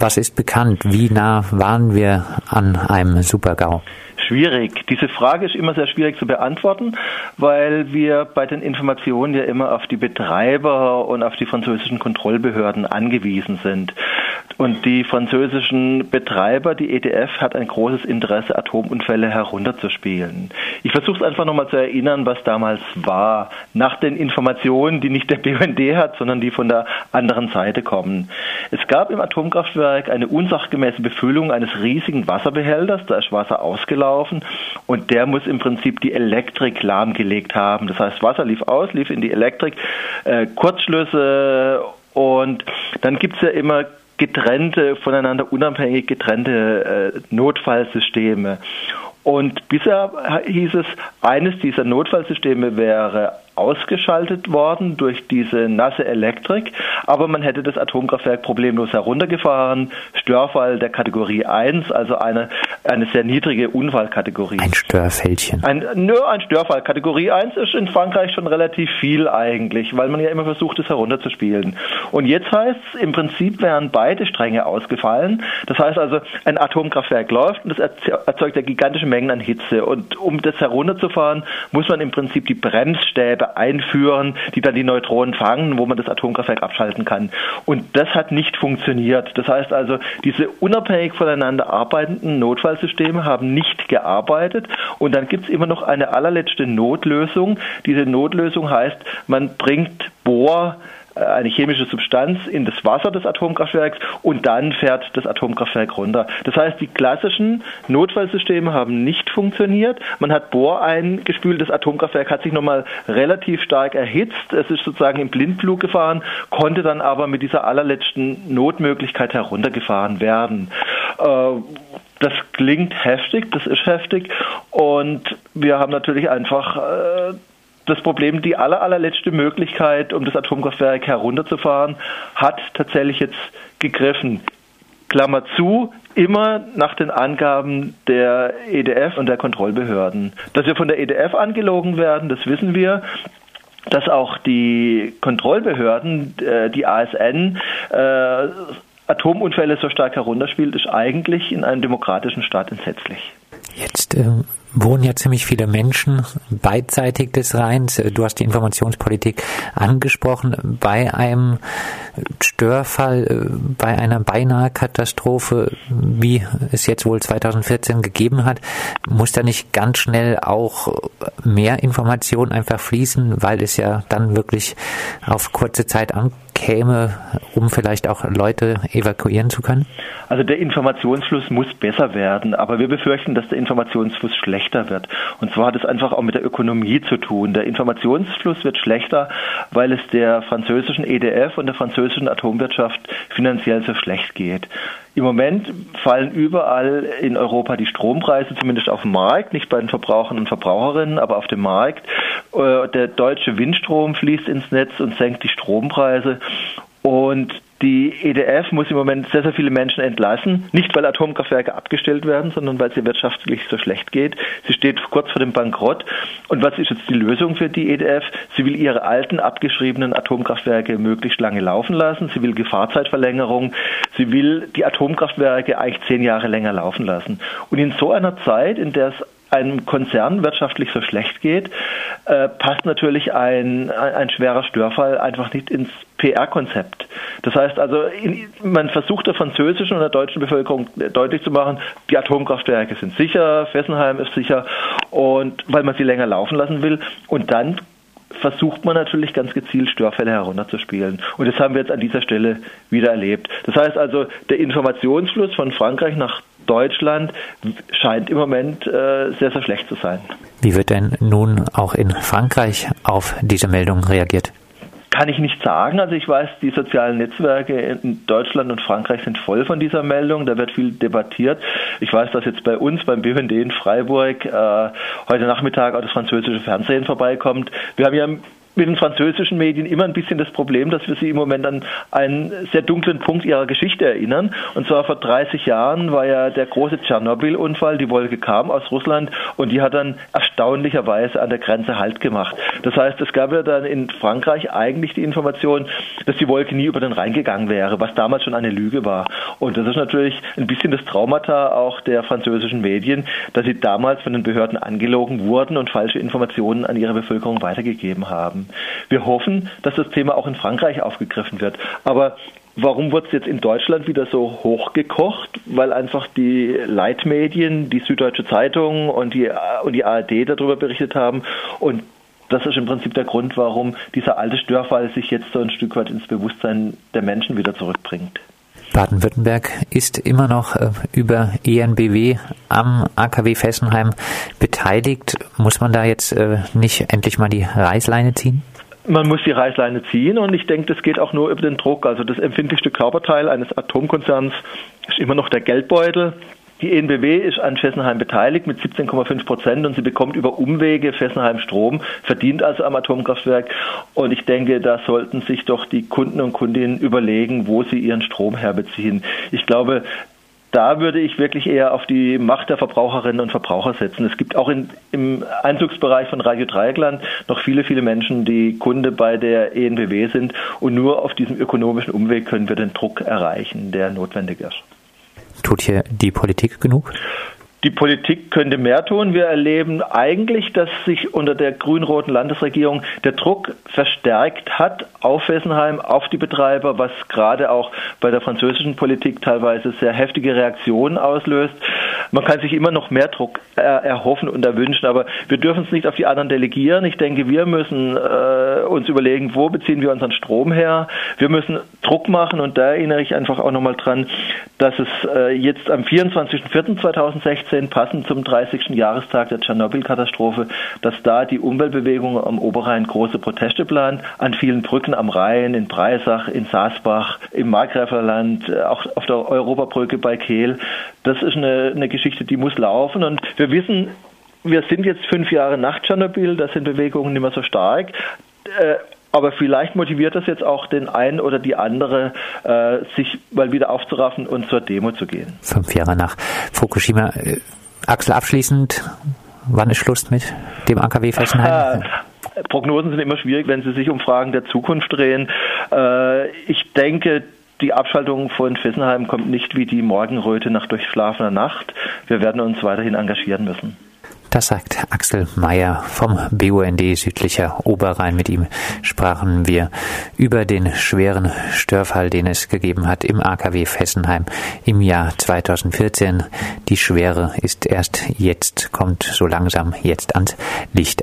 Was ist bekannt? Wie nah waren wir an einem Super-GAU? schwierig. Diese Frage ist immer sehr schwierig zu beantworten, weil wir bei den Informationen ja immer auf die Betreiber und auf die französischen Kontrollbehörden angewiesen sind. Und die französischen Betreiber, die EDF, hat ein großes Interesse, Atomunfälle herunterzuspielen. Ich versuche es einfach nochmal zu erinnern, was damals war. Nach den Informationen, die nicht der BUND hat, sondern die von der anderen Seite kommen. Es gab im Atomkraftwerk eine unsachgemäße Befüllung eines riesigen Wasserbehälters. Da ist Wasser ausgelaufen und der muss im Prinzip die Elektrik lahmgelegt haben. Das heißt, Wasser lief aus, lief in die Elektrik, äh, Kurzschlüsse und dann gibt es ja immer getrennte, voneinander unabhängig getrennte äh, Notfallsysteme. Und bisher hieß es, eines dieser Notfallsysteme wäre ausgeschaltet worden durch diese nasse Elektrik, aber man hätte das Atomkraftwerk problemlos heruntergefahren. Störfall der Kategorie 1, also eine, eine sehr niedrige Unfallkategorie. Ein Störfältchen. Ein, nö, ein Störfall. Kategorie 1 ist in Frankreich schon relativ viel eigentlich, weil man ja immer versucht, es herunterzuspielen. Und jetzt heißt es, im Prinzip wären beide Stränge ausgefallen. Das heißt also, ein Atomkraftwerk läuft und es erzeugt ja gigantische Mengen an Hitze. Und um das herunterzufahren, muss man im Prinzip die Bremsstäbe einführen, die dann die Neutronen fangen, wo man das Atomkraftwerk abschalten kann. Und das hat nicht funktioniert. Das heißt also, diese unabhängig voneinander arbeitenden Notfallsysteme haben nicht gearbeitet. Und dann gibt es immer noch eine allerletzte Notlösung. Diese Notlösung heißt, man bringt Bohr äh, eine chemische Substanz in das Wasser des Atomkraftwerks und dann fährt das Atomkraftwerk runter. Das heißt, die klassischen Notfallsysteme haben nicht funktioniert. Man hat Bohr eingespült, das Atomkraftwerk hat sich nochmal relativ stark erhitzt. Es ist sozusagen im Blindflug gefahren, konnte dann aber mit dieser allerletzten Notmöglichkeit heruntergefahren werden. Äh, das klingt heftig, das ist heftig und wir haben natürlich einfach äh, das Problem, die aller, allerletzte Möglichkeit, um das Atomkraftwerk herunterzufahren, hat tatsächlich jetzt gegriffen. Klammer zu, immer nach den Angaben der EDF und der Kontrollbehörden. Dass wir von der EDF angelogen werden, das wissen wir dass auch die Kontrollbehörden, äh, die ASN, äh, Atomunfälle so stark herunterspielt, ist eigentlich in einem demokratischen Staat entsetzlich. Jetzt äh, wohnen ja ziemlich viele Menschen beidseitig des Rheins. Du hast die Informationspolitik angesprochen. Bei einem Störfall, bei einer beinahe Katastrophe, wie es jetzt wohl 2014 gegeben hat, muss da nicht ganz schnell auch mehr Information einfach fließen, weil es ja dann wirklich auf kurze Zeit ankäme, um vielleicht auch Leute evakuieren zu können? Also der Informationsfluss muss besser werden, aber wir befürchten, dass der Informationsfluss schlechter wird. Und zwar hat es einfach auch mit der Ökonomie zu tun. Der Informationsfluss wird schlechter, weil es der französischen EDF und der französischen Atomwirtschaft finanziell so schlecht geht. Im Moment fallen überall in Europa die Strompreise, zumindest auf dem Markt, nicht bei den Verbrauchern und Verbraucherinnen, aber auf dem Markt. Äh, der deutsche Windstrom fließt ins Netz und senkt die Strompreise. Und die EDF muss im Moment sehr, sehr viele Menschen entlassen, nicht weil Atomkraftwerke abgestellt werden, sondern weil ihr wirtschaftlich so schlecht geht. Sie steht kurz vor dem Bankrott. Und was ist jetzt die Lösung für die EDF? Sie will ihre alten, abgeschriebenen Atomkraftwerke möglichst lange laufen lassen. Sie will Gefahrzeitverlängerung. Sie will die Atomkraftwerke eigentlich zehn Jahre länger laufen lassen. Und in so einer Zeit, in der es einem Konzern wirtschaftlich so schlecht geht, äh, passt natürlich ein, ein, ein, schwerer Störfall einfach nicht ins PR-Konzept. Das heißt also, in, man versucht der französischen und der deutschen Bevölkerung deutlich zu machen, die Atomkraftwerke sind sicher, Fessenheim ist sicher und weil man sie länger laufen lassen will und dann versucht man natürlich ganz gezielt Störfälle herunterzuspielen. Und das haben wir jetzt an dieser Stelle wieder erlebt. Das heißt also, der Informationsfluss von Frankreich nach Deutschland scheint im Moment äh, sehr, sehr schlecht zu sein. Wie wird denn nun auch in Frankreich auf diese Meldung reagiert? Kann ich nicht sagen. Also ich weiß, die sozialen Netzwerke in Deutschland und Frankreich sind voll von dieser Meldung. Da wird viel debattiert. Ich weiß, dass jetzt bei uns beim BND in Freiburg äh, heute Nachmittag auch das französische Fernsehen vorbeikommt. Wir haben ja mit den französischen Medien immer ein bisschen das Problem, dass wir sie im Moment an einen sehr dunklen Punkt ihrer Geschichte erinnern. Und zwar vor 30 Jahren war ja der große Tschernobyl-Unfall. Die Wolke kam aus Russland und die hat dann erstaunlicherweise an der Grenze Halt gemacht. Das heißt, es gab ja dann in Frankreich eigentlich die Information, dass die Wolke nie über den Rhein gegangen wäre, was damals schon eine Lüge war. Und das ist natürlich ein bisschen das Traumata auch der französischen Medien, dass sie damals von den Behörden angelogen wurden und falsche Informationen an ihre Bevölkerung weitergegeben haben. Wir hoffen, dass das Thema auch in Frankreich aufgegriffen wird. Aber Warum wird es jetzt in Deutschland wieder so hochgekocht? Weil einfach die Leitmedien, die Süddeutsche Zeitung und die, und die ARD darüber berichtet haben. Und das ist im Prinzip der Grund, warum dieser alte Störfall sich jetzt so ein Stück weit ins Bewusstsein der Menschen wieder zurückbringt. Baden-Württemberg ist immer noch äh, über ENBW am AKW Fessenheim beteiligt. Muss man da jetzt äh, nicht endlich mal die Reißleine ziehen? Man muss die Reißleine ziehen und ich denke, das geht auch nur über den Druck. Also das empfindlichste Körperteil eines Atomkonzerns ist immer noch der Geldbeutel. Die ENBW ist an Fessenheim beteiligt mit 17,5 Prozent und sie bekommt über Umwege Fessenheim Strom, verdient also am Atomkraftwerk. Und ich denke, da sollten sich doch die Kunden und Kundinnen überlegen, wo sie ihren Strom herbeziehen. Ich glaube, da würde ich wirklich eher auf die Macht der Verbraucherinnen und Verbraucher setzen. Es gibt auch in, im Einzugsbereich von Radio Dreieckland noch viele, viele Menschen, die Kunde bei der ENBW sind. Und nur auf diesem ökonomischen Umweg können wir den Druck erreichen, der notwendig ist. Tut hier die Politik genug? Die Politik könnte mehr tun. Wir erleben eigentlich, dass sich unter der grün-roten Landesregierung der Druck verstärkt hat auf Fessenheim, auf die Betreiber, was gerade auch bei der französischen Politik teilweise sehr heftige Reaktionen auslöst. Man kann sich immer noch mehr Druck erhoffen und erwünschen, aber wir dürfen es nicht auf die anderen delegieren. Ich denke, wir müssen äh, uns überlegen, wo beziehen wir unseren Strom her. Wir müssen Druck machen und da erinnere ich einfach auch nochmal dran, dass es äh, jetzt am 24.04.2016, passend zum 30. Jahrestag der Tschernobyl-Katastrophe, dass da die Umweltbewegung am Oberrhein große Proteste plant, an vielen Brücken am Rhein, in Breisach, in Saasbach, im Markgräflerland, äh, auch auf der Europabrücke bei Kehl. Das ist eine, eine Geschichte, die muss laufen und wir wissen, wir sind jetzt fünf Jahre nach Tschernobyl, da sind Bewegungen nicht mehr so stark. Äh, aber vielleicht motiviert das jetzt auch den einen oder die andere, äh, sich mal wieder aufzuraffen und zur Demo zu gehen. Fünf Jahre nach Fukushima. Äh, Axel, abschließend, wann ist Schluss mit dem AKW Fessenheim? Äh, Prognosen sind immer schwierig, wenn sie sich um Fragen der Zukunft drehen. Ich denke, die Abschaltung von Fessenheim kommt nicht wie die Morgenröte nach durchschlafener Nacht. Wir werden uns weiterhin engagieren müssen. Das sagt Axel Mayer vom BUND südlicher Oberrhein. Mit ihm sprachen wir über den schweren Störfall, den es gegeben hat im AKW Fessenheim im Jahr 2014. Die Schwere ist erst jetzt, kommt so langsam jetzt ans Licht.